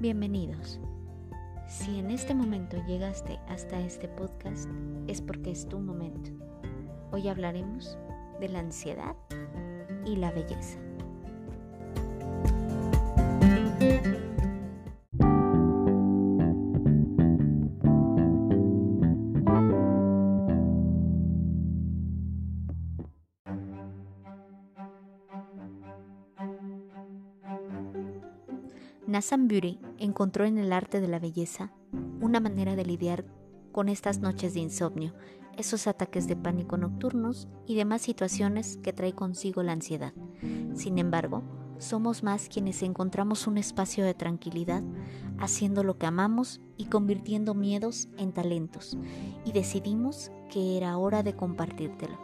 Bienvenidos. Si en este momento llegaste hasta este podcast es porque es tu momento. Hoy hablaremos de la ansiedad y la belleza. Nathan Beauty encontró en el arte de la belleza una manera de lidiar con estas noches de insomnio, esos ataques de pánico nocturnos y demás situaciones que trae consigo la ansiedad. Sin embargo, somos más quienes encontramos un espacio de tranquilidad haciendo lo que amamos y convirtiendo miedos en talentos y decidimos que era hora de compartírtelo.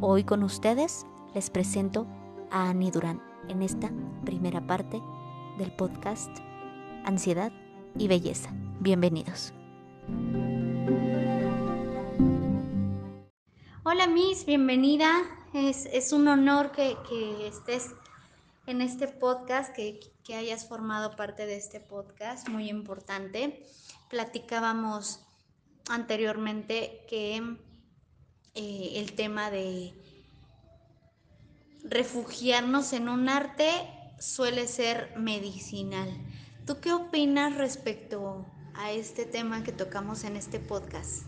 Hoy con ustedes les presento a Annie Durán en esta primera parte del podcast Ansiedad y Belleza. Bienvenidos. Hola Miss, bienvenida. Es, un honor que, estés en este podcast, que, hayas formado parte de este podcast, muy importante. Platicábamos anteriormente que eh, el tema de refugiarnos en un arte suele ser medicinal. ¿Tú qué opinas respecto a este tema que tocamos en este podcast?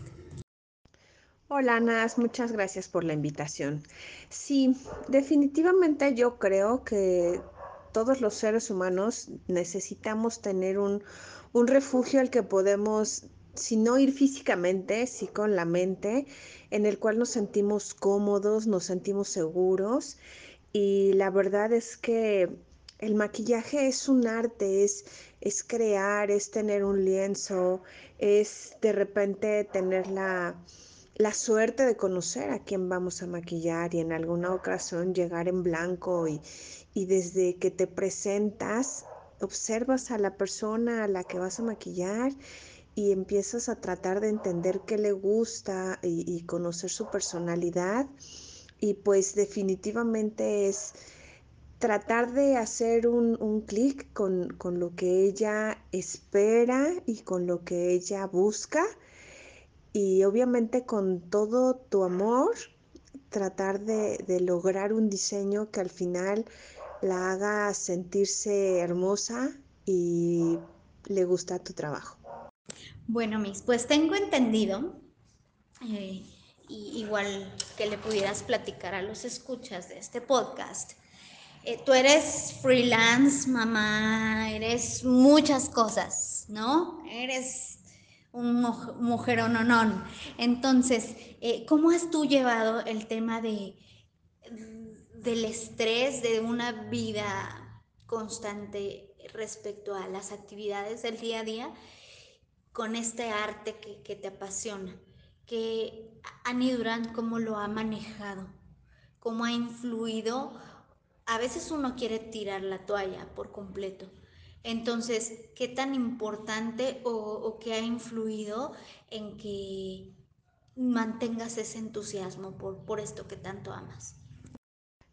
Hola, Nas, muchas gracias por la invitación. Sí, definitivamente yo creo que todos los seres humanos necesitamos tener un, un refugio al que podemos, si no ir físicamente, sí con la mente, en el cual nos sentimos cómodos, nos sentimos seguros. Y la verdad es que el maquillaje es un arte, es, es crear, es tener un lienzo, es de repente tener la, la suerte de conocer a quién vamos a maquillar y en alguna ocasión llegar en blanco y, y desde que te presentas observas a la persona a la que vas a maquillar y empiezas a tratar de entender qué le gusta y, y conocer su personalidad y pues definitivamente es tratar de hacer un, clic con, lo que ella espera y con lo que ella busca y obviamente con todo tu amor tratar de, lograr un diseño que al final la haga sentirse hermosa y le gusta tu trabajo. Bueno, Miss, pues tengo entendido, eh, igual que le pudieras platicar a los escuchas de este podcast, eh, tú eres freelance, mamá, eres muchas cosas, ¿no? Eres un mujer no. Entonces, eh, ¿cómo has tú llevado el tema de, del estrés de una vida constante respecto a las actividades del día a día con este arte que, que te apasiona? Que Annie Durán, ¿cómo lo ha manejado? ¿Cómo ha influido? A veces uno quiere tirar la toalla por completo. Entonces, ¿qué tan importante o, qué ha influido en que mantengas ese entusiasmo por, por esto que tanto amas?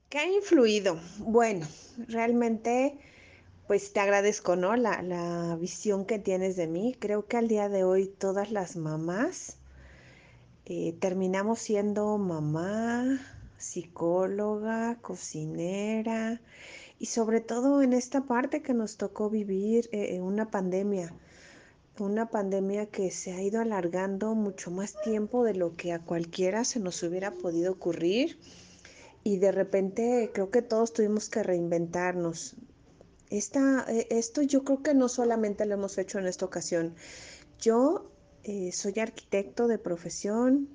¿Qué ha influido? Bueno, realmente, pues te agradezco, ¿no? La, la visión que tienes de mí. Creo que al día de hoy todas las mamás eh, terminamos siendo mamá, psicóloga, cocinera y sobre todo en esta parte que nos tocó vivir eh, una pandemia, una pandemia que se ha ido alargando mucho más tiempo de lo que a cualquiera se nos hubiera podido ocurrir y de repente creo que todos tuvimos que reinventarnos. Esta, eh, esto yo creo que no solamente lo hemos hecho en esta ocasión. Yo eh, soy arquitecto de profesión,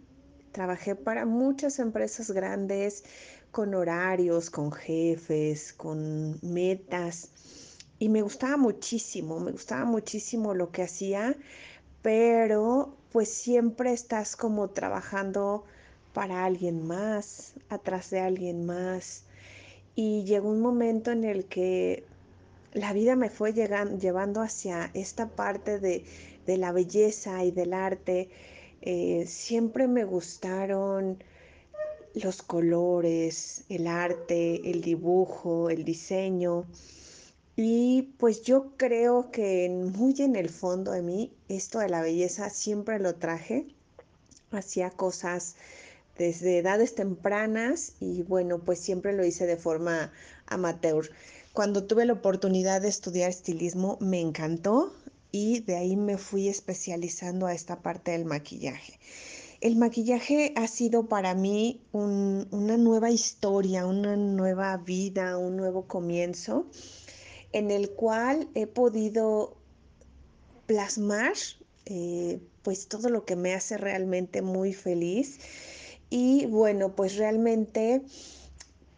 Trabajé para muchas empresas grandes con horarios, con jefes, con metas y me gustaba muchísimo, me gustaba muchísimo lo que hacía, pero pues siempre estás como trabajando para alguien más, atrás de alguien más. Y llegó un momento en el que la vida me fue llevando hacia esta parte de, de la belleza y del arte eh, siempre me gustaron los colores, el arte, el dibujo, el diseño. Y pues yo creo que muy en el fondo de mí, esto de la belleza siempre lo traje. Hacía cosas desde edades tempranas y bueno, pues siempre lo hice de forma amateur. Cuando tuve la oportunidad de estudiar estilismo me encantó y de ahí me fui especializando a esta parte del maquillaje. El maquillaje ha sido para mí un, una nueva historia, una nueva vida, un nuevo comienzo en el cual he podido plasmar eh, pues todo lo que me hace realmente muy feliz y bueno pues realmente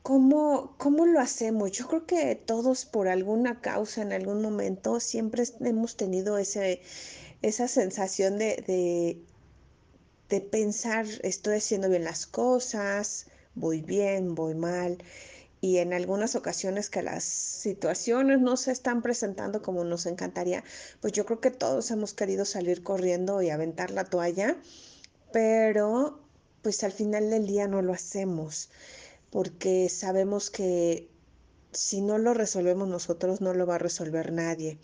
¿Cómo, ¿Cómo lo hacemos? Yo creo que todos por alguna causa en algún momento siempre hemos tenido ese, esa sensación de, de, de pensar, estoy haciendo bien las cosas, voy bien, voy mal, y en algunas ocasiones que las situaciones no se están presentando como nos encantaría, pues yo creo que todos hemos querido salir corriendo y aventar la toalla, pero pues al final del día no lo hacemos porque sabemos que si no lo resolvemos nosotros, no lo va a resolver nadie.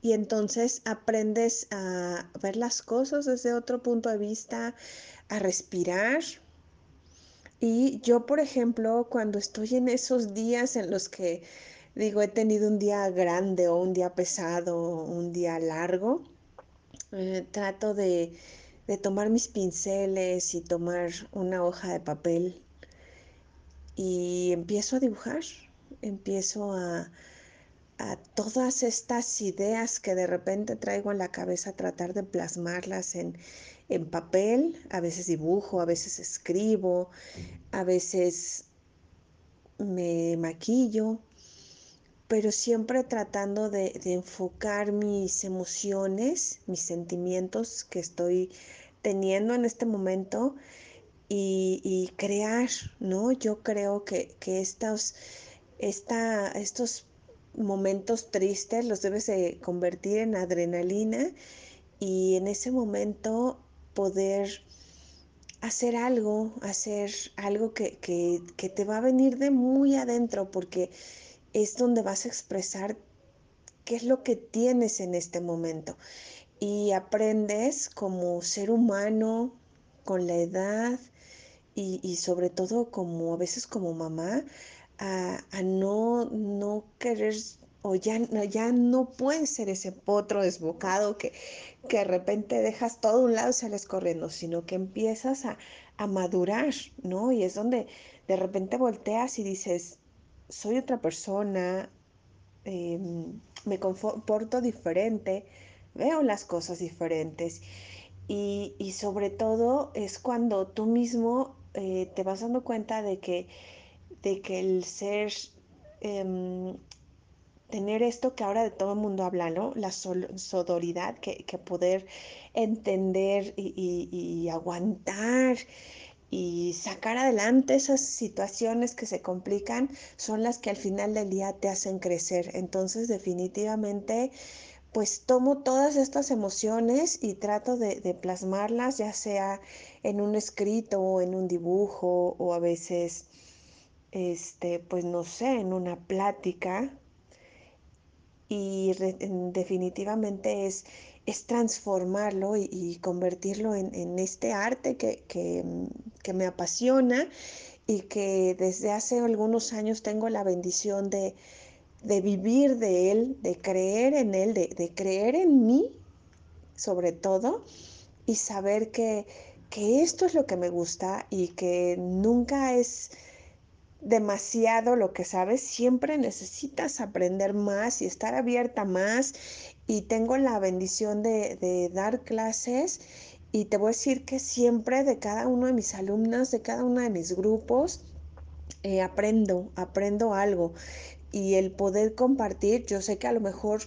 Y entonces aprendes a ver las cosas desde otro punto de vista, a respirar. Y yo, por ejemplo, cuando estoy en esos días en los que digo, he tenido un día grande o un día pesado, un día largo, eh, trato de, de tomar mis pinceles y tomar una hoja de papel y empiezo a dibujar, empiezo a, todas estas ideas que de repente traigo en la cabeza, tratar de plasmarlas en, en papel, a veces dibujo, a veces escribo, a veces me maquillo, pero siempre tratando de enfocar mis emociones, mis sentimientos que estoy teniendo en este momento y, crear, ¿no? Yo creo que, que estos, esta, estos momentos tristes los debes de convertir en adrenalina y en ese momento poder hacer algo, hacer algo que, que, que te va a venir de muy adentro porque es donde vas a expresar qué es lo que tienes en este momento y aprendes como ser humano con la edad y, sobre todo como a veces como mamá a, a no, no querer o ya, ya no puedes ser ese potro desbocado que, que de repente dejas todo un lado y sales corriendo, sino que empiezas a, a madurar, ¿no? Y es donde de repente volteas y dices, soy otra persona, eh, me comporto diferente, veo las cosas diferentes y, y, sobre todo es cuando tú mismo eh, te vas dando cuenta de que, de que el ser, eh, tener esto que ahora de todo el mundo habla, ¿no? La sodoridad, que, que poder entender y, y aguantar y sacar adelante esas situaciones que se complican son las que al final del día te hacen crecer. Entonces definitivamente pues tomo todas estas emociones y trato de, de, plasmarlas ya sea en un escrito o en un dibujo o a veces este pues no sé en una plática. Y definitivamente es es transformarlo y, y convertirlo en, en, este arte que, que, que, me apasiona y que desde hace algunos años tengo la bendición de, de vivir de él, de creer en él, de, de, creer en mí sobre todo y saber que, que esto es lo que me gusta y que nunca es demasiado lo que sabes, siempre necesitas aprender más y estar abierta más. Y tengo la bendición de, de, dar clases y te voy a decir que siempre de cada uno de mis alumnos, de cada uno de mis grupos, eh, aprendo, aprendo algo. Y el poder compartir, yo sé que a lo mejor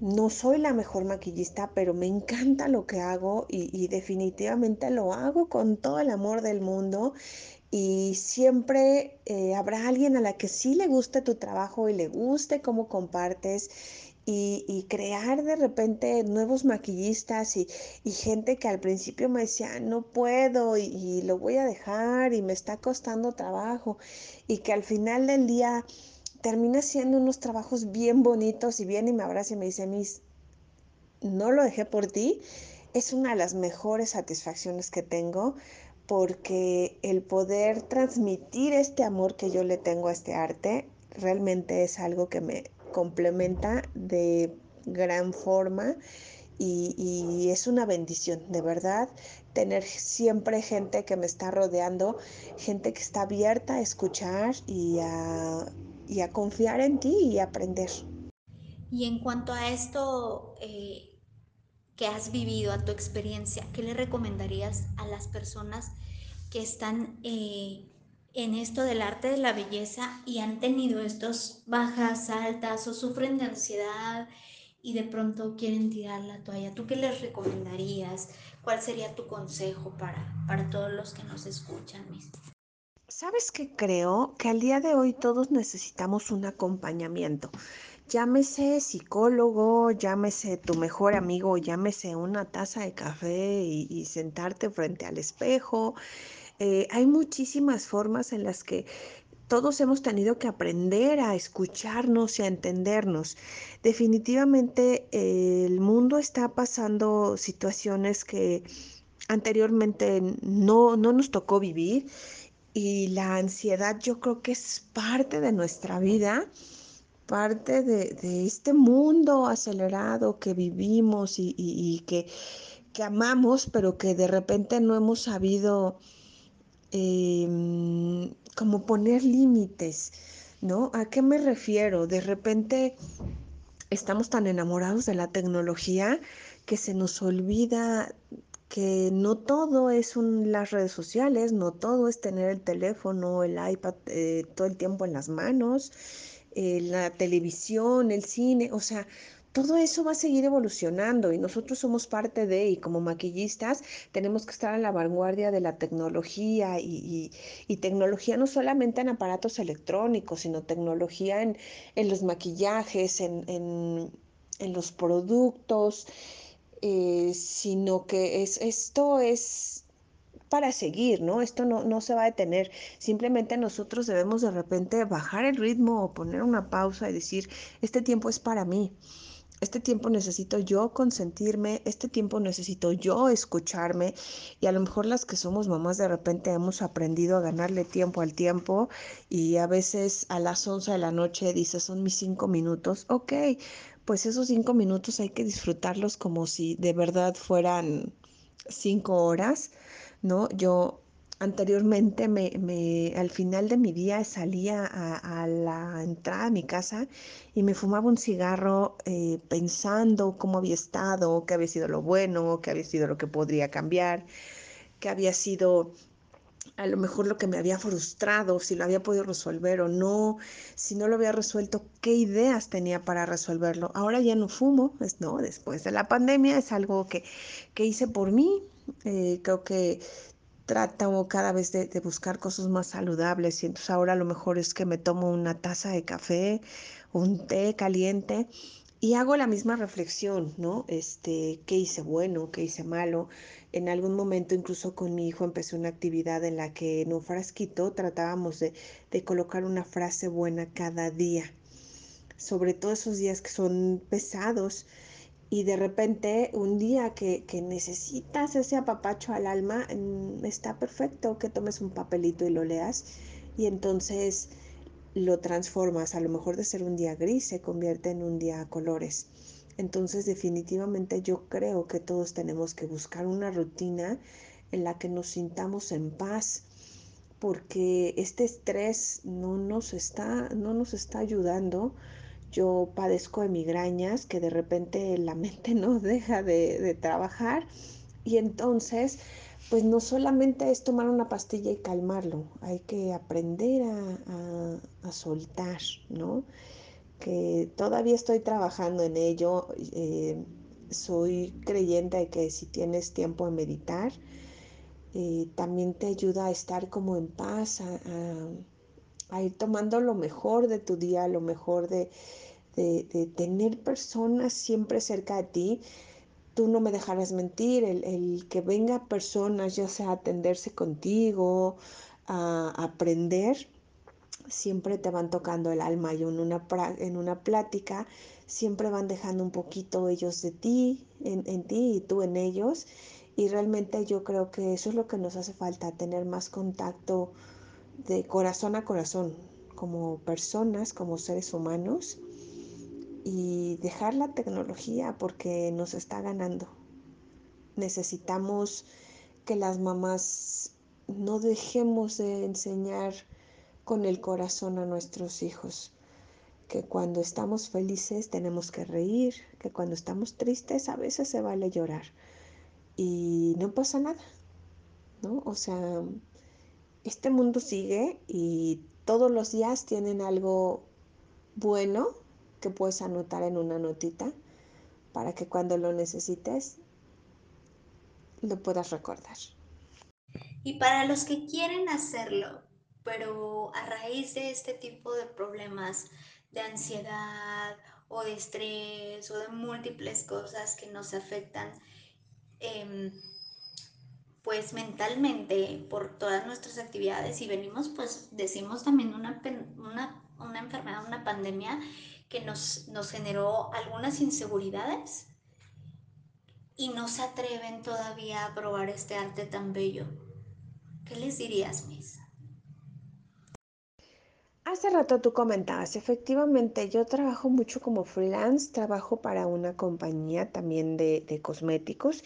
no soy la mejor maquillista, pero me encanta lo que hago y, definitivamente lo hago con todo el amor del mundo y siempre eh, habrá alguien a la que sí le guste tu trabajo y le guste cómo compartes y, y crear de repente nuevos maquillistas y, y, gente que al principio me decía no puedo y, lo voy a dejar y me está costando trabajo y que al final del día termina siendo unos trabajos bien bonitos y viene y me abraza y me dice, Miss, no lo dejé por ti, es una de las mejores satisfacciones que tengo porque el poder transmitir este amor que yo le tengo a este arte realmente es algo que me complementa de gran forma y, es una bendición, de verdad, tener siempre gente que me está rodeando, gente que está abierta a escuchar y a, y a confiar en ti y aprender. Y en cuanto a esto eh, que has vivido, a tu experiencia, ¿qué le recomendarías a las personas que están eh, en esto del arte de la belleza y han tenido estos bajas, altas o sufren de ansiedad y de pronto quieren tirar la toalla? ¿Tú qué les recomendarías? ¿Cuál sería tu consejo para, para todos los que nos escuchan, mis? ¿Sabes qué creo? Que al día de hoy todos necesitamos un acompañamiento. Llámese psicólogo, llámese tu mejor amigo, llámese una taza de café y, sentarte frente al espejo. Eh, hay muchísimas formas en las que todos hemos tenido que aprender a escucharnos y a entendernos. Definitivamente eh, el mundo está pasando situaciones que anteriormente no, no nos tocó vivir y la ansiedad yo creo que es parte de nuestra vida, parte de, este mundo acelerado que vivimos y, que, amamos, pero que de repente no hemos sabido eh, como poner límites, ¿no? ¿A qué me refiero? De repente estamos tan enamorados de la tecnología que se nos olvida que no todo es las redes sociales, no todo es tener el teléfono, el iPad eh, todo el tiempo en las manos, eh, la televisión, el cine, o sea, todo eso va a seguir evolucionando y nosotros somos parte de, y como maquillistas tenemos que estar a la vanguardia de la tecnología y, tecnología no solamente en aparatos electrónicos, sino tecnología en, en los maquillajes, en, en los productos, eh, sino que es, esto es para seguir, ¿no? Esto no, no se va a detener. Simplemente nosotros debemos de repente bajar el ritmo o poner una pausa y decir, este tiempo es para mí. Este tiempo necesito yo consentirme, este tiempo necesito yo escucharme y a lo mejor las que somos mamás de repente hemos aprendido a ganarle tiempo al tiempo y a veces a las 11 de la noche dices son mis cinco minutos, ok, pues esos cinco minutos hay que disfrutarlos como si de verdad fueran cinco horas, ¿no? Yo anteriormente me, me, al final de mi día salía a, a, la entrada de mi casa y me fumaba un cigarro eh, pensando cómo había estado, qué había sido lo bueno, qué había sido lo que podría cambiar, qué había sido a lo mejor lo que me había frustrado, si lo había podido resolver o no, si no lo había resuelto, qué ideas tenía para resolverlo. Ahora ya no fumo, no, después de la pandemia es algo que, que hice por mí. Eh, creo que trato cada vez de, de, buscar cosas más saludables y entonces ahora a lo mejor es que me tomo una taza de café, un té caliente y hago la misma reflexión, ¿no? Este, ¿qué hice bueno, qué hice malo? En algún momento incluso con mi hijo empecé una actividad en la que en un frasquito tratábamos de, de colocar una frase buena cada día, sobre todo esos días que son pesados y de repente un día que, que, necesitas ese apapacho al alma, mm, está perfecto que tomes un papelito y lo leas y entonces lo transformas, a lo mejor de ser un día gris se convierte en un día a colores. Entonces definitivamente yo creo que todos tenemos que buscar una rutina en la que nos sintamos en paz, porque este estrés no nos está, no nos está ayudando yo padezco de migrañas que de repente la mente no deja de, de, trabajar y entonces pues no solamente es tomar una pastilla y calmarlo, hay que aprender a, a, a soltar, ¿no? Que todavía estoy trabajando en ello, eh, soy creyente de que si tienes tiempo de meditar, eh, también te ayuda a estar como en paz, a, a, a ir tomando lo mejor de tu día, lo mejor de, de, tener personas siempre cerca de ti. Tú no me dejarás mentir, el, el que venga personas, ya sea a atenderse contigo, a, a aprender, siempre te van tocando el alma y en una, en una plática siempre van dejando un poquito ellos de ti, en, en ti y tú en ellos. Y realmente yo creo que eso es lo que nos hace falta, tener más contacto de corazón a corazón, como personas, como seres humanos, y dejar la tecnología porque nos está ganando. Necesitamos que las mamás no dejemos de enseñar con el corazón a nuestros hijos, que cuando estamos felices tenemos que reír, que cuando estamos tristes a veces se vale llorar y no pasa nada, ¿no? O sea, este mundo sigue y todos los días tienen algo bueno que puedes anotar en una notita para que cuando lo necesites lo puedas recordar. Y para los que quieren hacerlo, pero a raíz de este tipo de problemas de ansiedad o de estrés o de múltiples cosas que nos afectan, eh, pues mentalmente por todas nuestras actividades y venimos pues decimos también una, una, una enfermedad, una pandemia que nos, nos generó algunas inseguridades y no se atreven todavía a probar este arte tan bello. ¿Qué les dirías, Miss? Hace rato tú comentabas, efectivamente, yo trabajo mucho como freelance, trabajo para una compañía también de, de cosméticos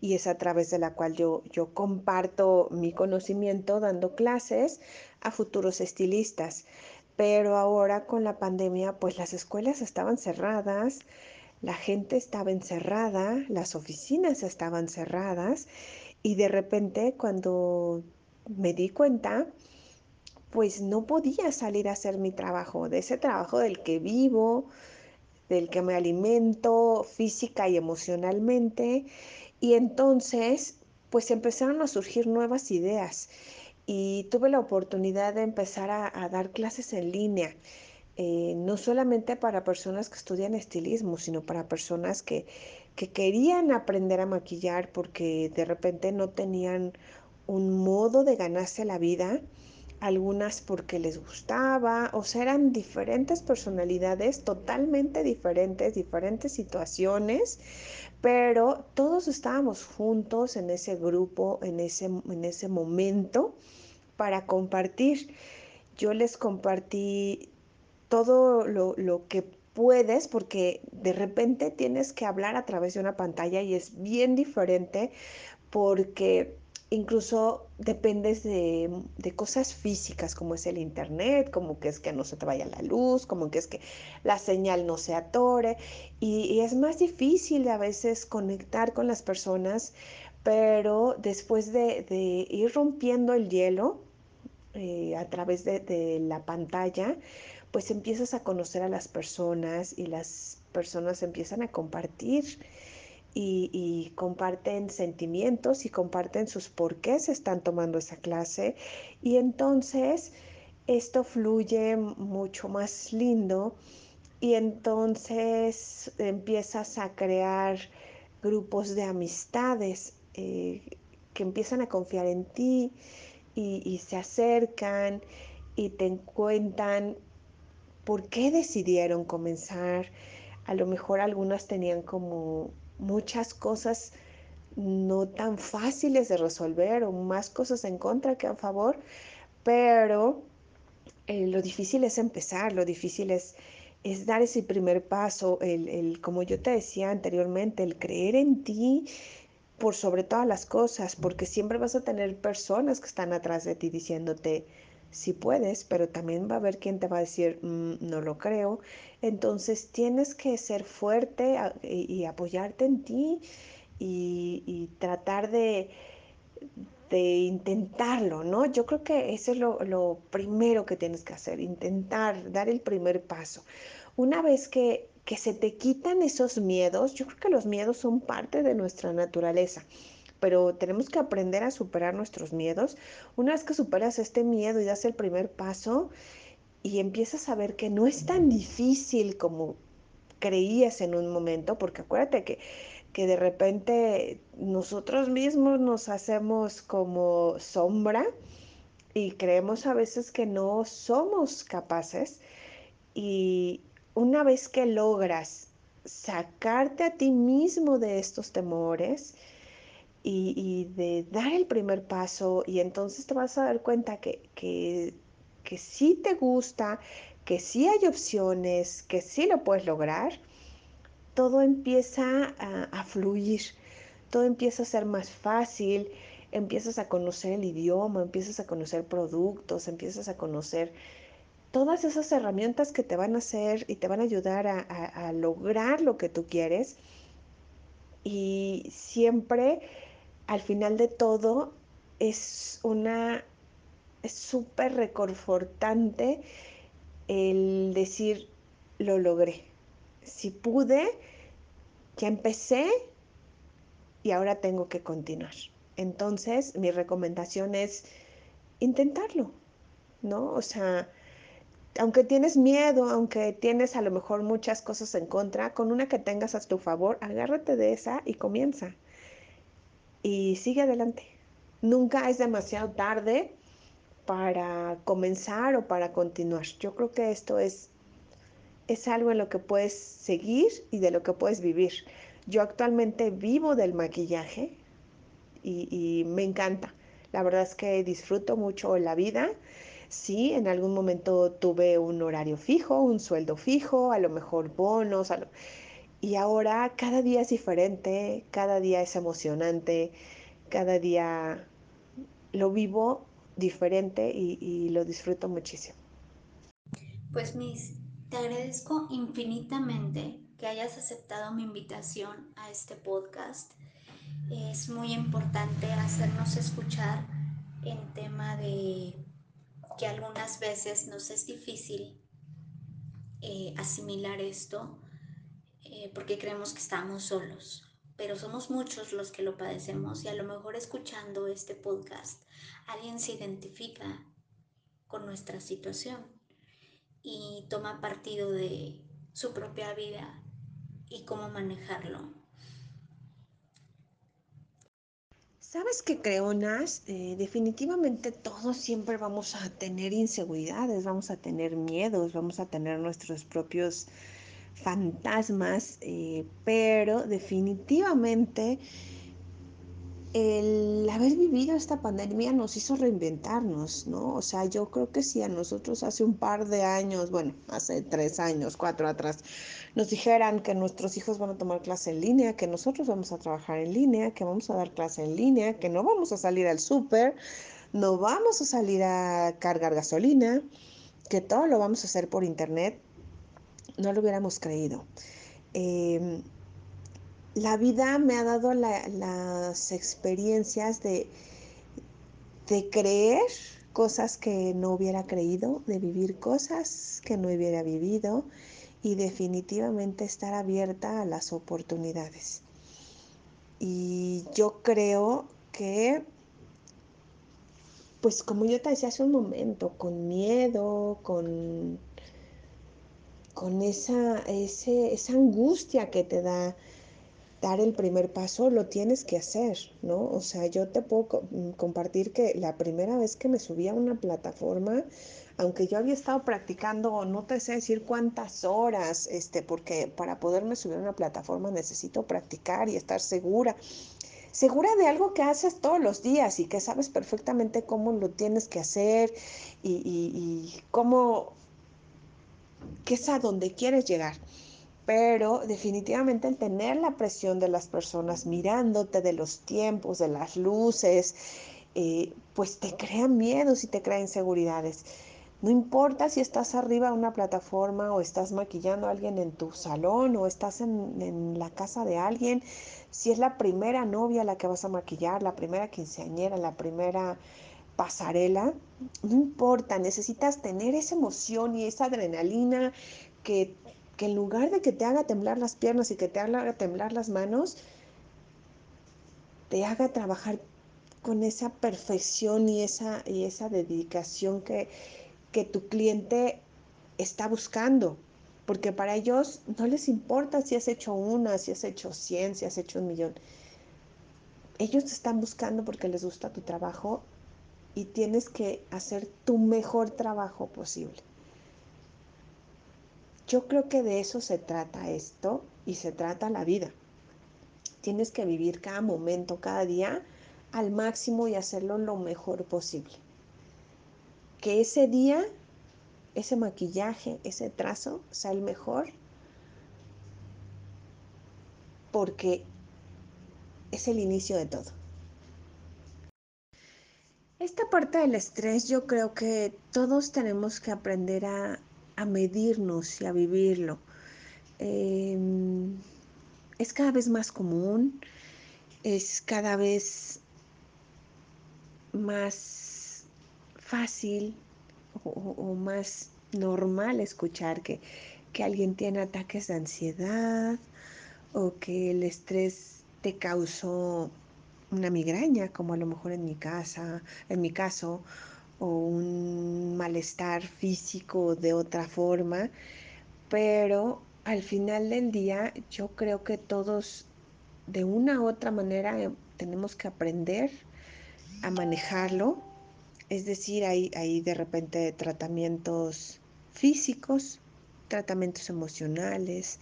y es a través de la cual yo, yo comparto mi conocimiento dando clases a futuros estilistas. Pero ahora con la pandemia, pues las escuelas estaban cerradas, la gente estaba encerrada, las oficinas estaban cerradas y de repente cuando me di cuenta, pues no podía salir a hacer mi trabajo, de ese trabajo del que vivo, del que me alimento física y emocionalmente. Y entonces, pues empezaron a surgir nuevas ideas y tuve la oportunidad de empezar a, dar clases en línea. Eh, no solamente para personas que estudian estilismo, sino para personas que, que querían aprender a maquillar porque de repente no tenían un modo de ganarse la vida algunas porque les gustaba, o sea, eran diferentes personalidades, totalmente diferentes, diferentes situaciones, pero todos estábamos juntos en ese grupo, en ese, en ese momento para compartir. Yo les compartí todo lo, lo que puedes porque de repente tienes que hablar a través de una pantalla y es bien diferente porque incluso dependes de, cosas físicas como es el internet, como que es que no se te vaya la luz, como que es que la señal no se atore y, es más difícil a veces conectar con las personas, pero después de, ir rompiendo el hielo eh, a través de la pantalla, pues empiezas a conocer a las personas y las personas empiezan a compartir y, comparten sentimientos y comparten sus por qué se están tomando esa clase y entonces esto fluye mucho más lindo y entonces empiezas a crear grupos de amistades eh, que empiezan a confiar en ti y se acercan y te cuentan por qué decidieron comenzar. A lo mejor algunas tenían como muchas cosas no tan fáciles de resolver o más cosas en contra que a favor, pero eh, lo difícil es empezar, lo difícil es, es dar ese primer paso, el, el, como yo te decía anteriormente, el creer en ti por sobre todas las cosas, porque siempre vas a tener personas que están atrás de ti diciéndote, si puedes, pero también va a haber quien te va a decir, mmm, no lo creo. Entonces tienes que ser fuerte y, apoyarte en ti y, y tratar de, de, intentarlo, ¿no? Yo creo que eso es lo, lo, primero que tienes que hacer, intentar, dar el primer paso. Una vez que, que se te quitan esos miedos, yo creo que los miedos son parte de nuestra naturaleza pero tenemos que aprender a superar nuestros miedos. Una vez que superas este miedo y das el primer paso y empiezas a ver que no es tan difícil como creías en un momento, porque acuérdate que, que de repente nosotros mismos nos hacemos como sombra y creemos a veces que no somos capaces y una vez que logras sacarte a ti mismo de estos temores y, de dar el primer paso y entonces te vas a dar cuenta que, que, que sí te gusta, que sí hay opciones, que sí lo puedes lograr, todo empieza a, fluir, todo empieza a ser más fácil, empiezas a conocer el idioma, empiezas a conocer productos, empiezas a conocer todas esas herramientas que te van a hacer y te van a ayudar a, a lograr lo que tú quieres. Y siempre, al final de todo, es una, es súper reconfortante el decir, lo logré. Si pude, ya empecé y ahora tengo que continuar. Entonces, mi recomendación es intentarlo, ¿no? O sea, aunque tienes miedo, aunque tienes a lo mejor muchas cosas en contra, con una que tengas a tu favor, agárrate de esa y comienza. Y sigue adelante. Nunca es demasiado tarde para comenzar o para continuar. Yo creo que esto es, es algo en lo que puedes seguir y de lo que puedes vivir. Yo actualmente vivo del maquillaje y, me encanta. La verdad es que disfruto mucho la vida. Sí, en algún momento tuve un horario fijo, un sueldo fijo, a lo mejor bonos, lo... y ahora cada día es diferente, cada día es emocionante, cada día lo vivo diferente y, lo disfruto muchísimo. Pues Miss, te agradezco infinitamente que hayas aceptado mi invitación a este podcast. Es muy importante hacernos escuchar en tema de que algunas veces nos es difícil eh, asimilar esto eh, porque creemos que estamos solos, pero somos muchos los que lo padecemos y a lo mejor escuchando este podcast alguien se identifica con nuestra situación y toma partido de su propia vida y cómo manejarlo. ¿Sabes qué creo, Nas? Eh, definitivamente todos siempre vamos a tener inseguridades, vamos a tener miedos, vamos a tener nuestros propios fantasmas, eh, pero definitivamente el haber vivido esta pandemia nos hizo reinventarnos, ¿no? O sea, yo creo que si a nosotros hace un par de años, bueno, hace tres años, cuatro atrás, nos dijeran que nuestros hijos van a tomar clase en línea, que nosotros vamos a trabajar en línea, que vamos a dar clase en línea, que no vamos a salir al súper, no vamos a salir a cargar gasolina, que todo lo vamos a hacer por internet, no lo hubiéramos creído. Eh, la vida me ha dado la, las experiencias de, de creer cosas que no hubiera creído, de vivir cosas que no hubiera vivido y definitivamente estar abierta a las oportunidades. Y yo creo que, pues como yo te decía hace un momento, con miedo, con, con esa, ese, esa angustia que te da dar el primer paso, lo tienes que hacer, ¿no? O sea, yo te puedo co compartir que la primera vez que me subí a una plataforma, aunque yo había estado practicando, no te sé decir cuántas horas, este, porque para poderme subir a una plataforma necesito practicar y estar segura. Segura de algo que haces todos los días y que sabes perfectamente cómo lo tienes que hacer y, y cómo, que es a donde quieres llegar pero definitivamente el tener la presión de las personas mirándote, de los tiempos, de las luces, eh, pues te crea miedos y te crea inseguridades. No importa si estás arriba de una plataforma o estás maquillando a alguien en tu salón o estás en, en, la casa de alguien, si es la primera novia la que vas a maquillar, la primera quinceañera, la primera pasarela, no importa, necesitas tener esa emoción y esa adrenalina que que en lugar de que te haga temblar las piernas y que te haga temblar las manos, te haga trabajar con esa perfección y esa, y esa dedicación que, que tu cliente está buscando. Porque para ellos no les importa si has hecho una, si has hecho cien, si has hecho un millón. Ellos te están buscando porque les gusta tu trabajo y tienes que hacer tu mejor trabajo posible. Yo creo que de eso se trata esto y se trata la vida. Tienes que vivir cada momento, cada día al máximo y hacerlo lo mejor posible. Que ese día, ese maquillaje, ese trazo sea el mejor porque es el inicio de todo. Esta parte del estrés yo creo que todos tenemos que aprender a, a medirnos y a vivirlo. Eh, es cada vez más común, es cada vez más fácil o, o más normal escuchar que, que alguien tiene ataques de ansiedad o que el estrés te causó una migraña, como a lo mejor en mi casa, en mi caso, o un malestar físico de otra forma, pero al final del día yo creo que todos de una u otra manera eh, tenemos que aprender a manejarlo, es decir, hay, de repente tratamientos físicos, tratamientos emocionales,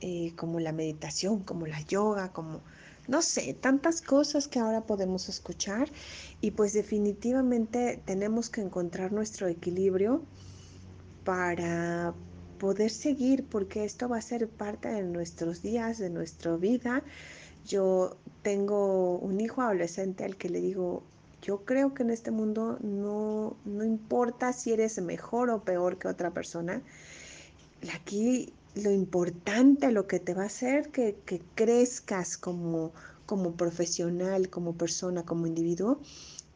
eh, como la meditación, como la yoga, como no sé, tantas cosas que ahora podemos escuchar y pues definitivamente tenemos que encontrar nuestro equilibrio para poder seguir porque esto va a ser parte de nuestros días, de nuestra vida. Yo tengo un hijo adolescente al que le digo, yo creo que en este mundo no, no importa si eres mejor o peor que otra persona, aquí lo importante, lo que te va a hacer que, que crezcas como, como profesional, como persona, como individuo,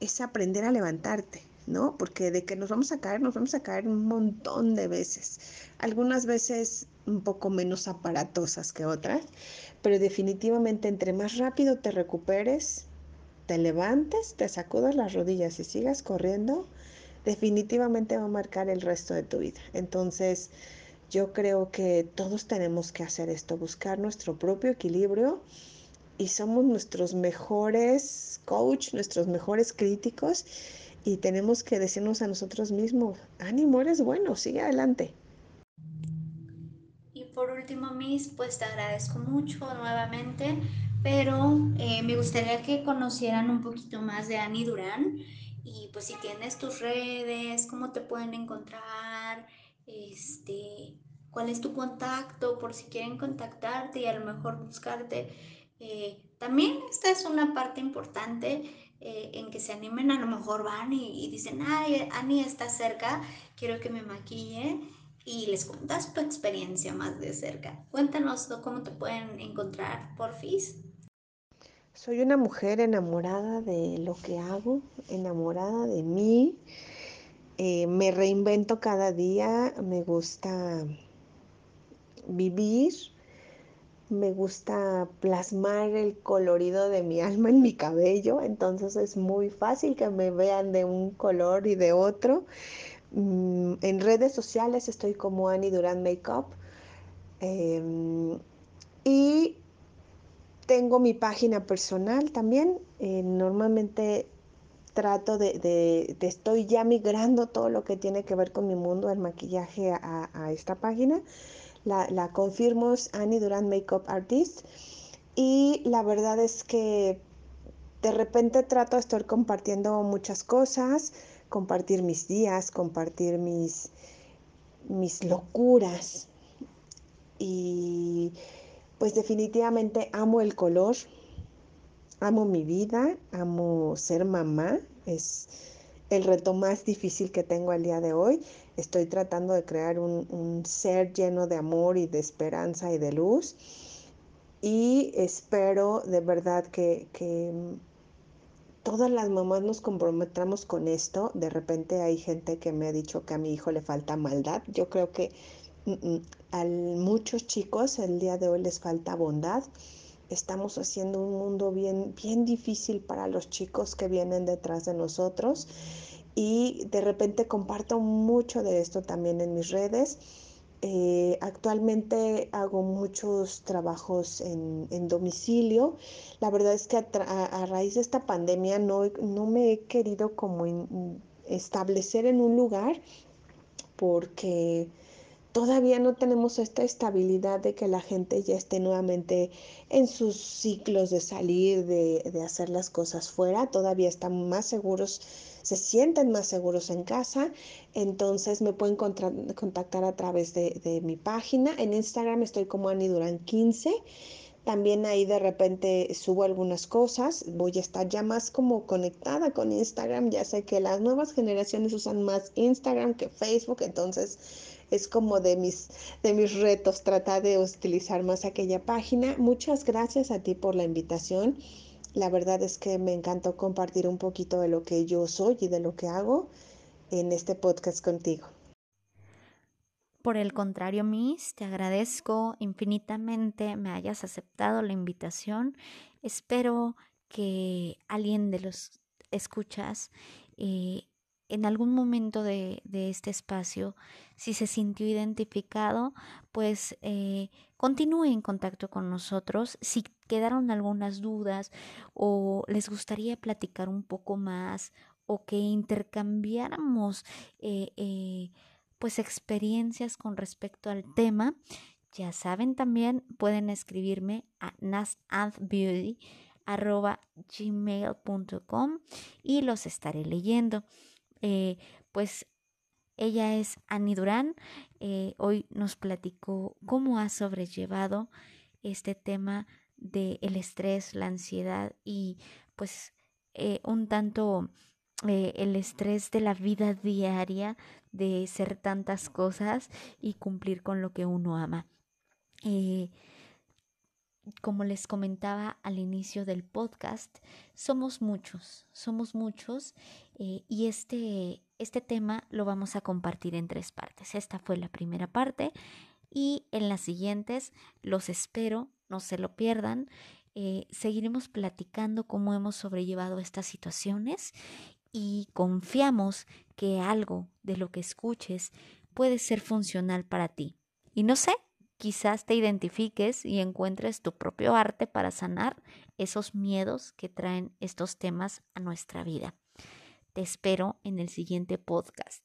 es aprender a levantarte, ¿no? Porque de que nos vamos a caer, nos vamos a caer un montón de veces. Algunas veces un poco menos aparatosas que otras, pero definitivamente entre más rápido te recuperes, te levantes, te sacudas las rodillas y sigas corriendo, definitivamente va a marcar el resto de tu vida. Entonces, yo creo que todos tenemos que hacer esto, buscar nuestro propio equilibrio y somos nuestros mejores coach, nuestros mejores críticos y tenemos que decirnos a nosotros mismos, ánimo, eres bueno, sigue adelante. Y por último, Miss, pues te agradezco mucho nuevamente, pero eh, me gustaría que conocieran un poquito más de Ani Durán y pues si tienes tus redes, cómo te pueden encontrar, este, cuál es tu contacto por si quieren contactarte y a lo mejor buscarte. Eh, también esta es una parte importante eh, en que se animen, a lo mejor van y, dicen, ay, Ani está cerca, quiero que me maquille y les cuentas tu experiencia más de cerca. Cuéntanos cómo te pueden encontrar, porfis. Soy una mujer enamorada de lo que hago, enamorada de mí. Eh, me reinvento cada día, me gusta vivir, me gusta plasmar el colorido de mi alma en mi cabello, entonces es muy fácil que me vean de un color y de otro. Mm, en redes sociales estoy como Annie Durán Makeup. Eh, y tengo mi página personal también. Eh, normalmente trato de, de, de, estoy ya migrando todo lo que tiene que ver con mi mundo del maquillaje a, esta página. La, la, confirmo es Annie Durán Makeup Artist. Y la verdad es que de repente trato de estar compartiendo muchas cosas, compartir mis días, compartir mis, mis locuras. Y pues definitivamente amo el color, amo mi vida, amo ser mamá. Es el reto más difícil que tengo al día de hoy. Estoy tratando de crear un, ser lleno de amor y de esperanza y de luz. Y espero de verdad que, que todas las mamás nos comprometamos con esto. De repente hay gente que me ha dicho que a mi hijo le falta maldad. Yo creo que mm, mm, a muchos chicos el día de hoy les falta bondad. Estamos haciendo un mundo bien, bien difícil para los chicos que vienen detrás de nosotros. Y de repente comparto mucho de esto también en mis redes. Eh, actualmente hago muchos trabajos en, domicilio. La verdad es que a, raíz de esta pandemia no, no me he querido como establecer en un lugar porque todavía no tenemos esta estabilidad de que la gente ya esté nuevamente en sus ciclos de salir, de, hacer las cosas fuera, todavía están más seguros, se sienten más seguros en casa, entonces me pueden contactar a través de, mi página, en Instagram estoy como Ani Durán 15. También ahí de repente subo algunas cosas, voy a estar ya más como conectada con Instagram, ya sé que las nuevas generaciones usan más Instagram que Facebook, entonces es como de mis, de mis retos tratar de utilizar más aquella página. Muchas gracias a ti por la invitación. La verdad es que me encantó compartir un poquito de lo que yo soy y de lo que hago en este podcast contigo. Por el contrario, Miss, te agradezco infinitamente me hayas aceptado la invitación. Espero que alguien de los escuchas eh, en algún momento de, este espacio, si se sintió identificado, pues eh, continúe en contacto con nosotros. Si quedaron algunas dudas o les gustaría platicar un poco más o que intercambiáramos eh, eh, pues experiencias con respecto al tema, ya saben también pueden escribirme a nasandbeauty.gmail.com y los estaré leyendo. Eh, pues ella es Annie Durán. Eh, hoy nos platicó cómo ha sobrellevado este tema del el estrés, la ansiedad y pues eh, un tanto el estrés de la vida diaria, de ser tantas cosas y cumplir con lo que uno ama. Como les comentaba al inicio del podcast, somos muchos, somos muchos eh, y este, este tema lo vamos a compartir en tres partes. Esta fue la primera parte y en las siguientes los espero, no se lo pierdan. Eh, seguiremos platicando cómo hemos sobrellevado estas situaciones y confiamos que algo de lo que escuches puede ser funcional para ti. Y no sé, quizás te identifiques y encuentres tu propio arte para sanar esos miedos que traen estos temas a nuestra vida. Te espero en el siguiente podcast,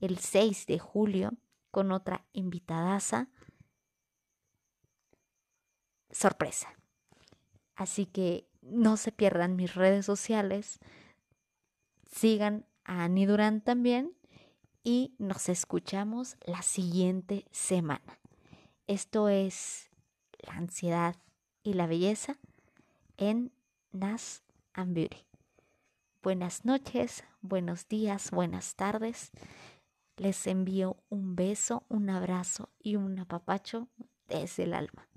el 6 de julio, con otra invitadaza sorpresa. Así que no se pierdan mis redes sociales, sigan a Ani Durán también y nos escuchamos la siguiente semana. Esto es la ansiedad y la belleza en Nas and Buenas noches, buenos días, buenas tardes. Les envío un beso, un abrazo y un apapacho desde el alma.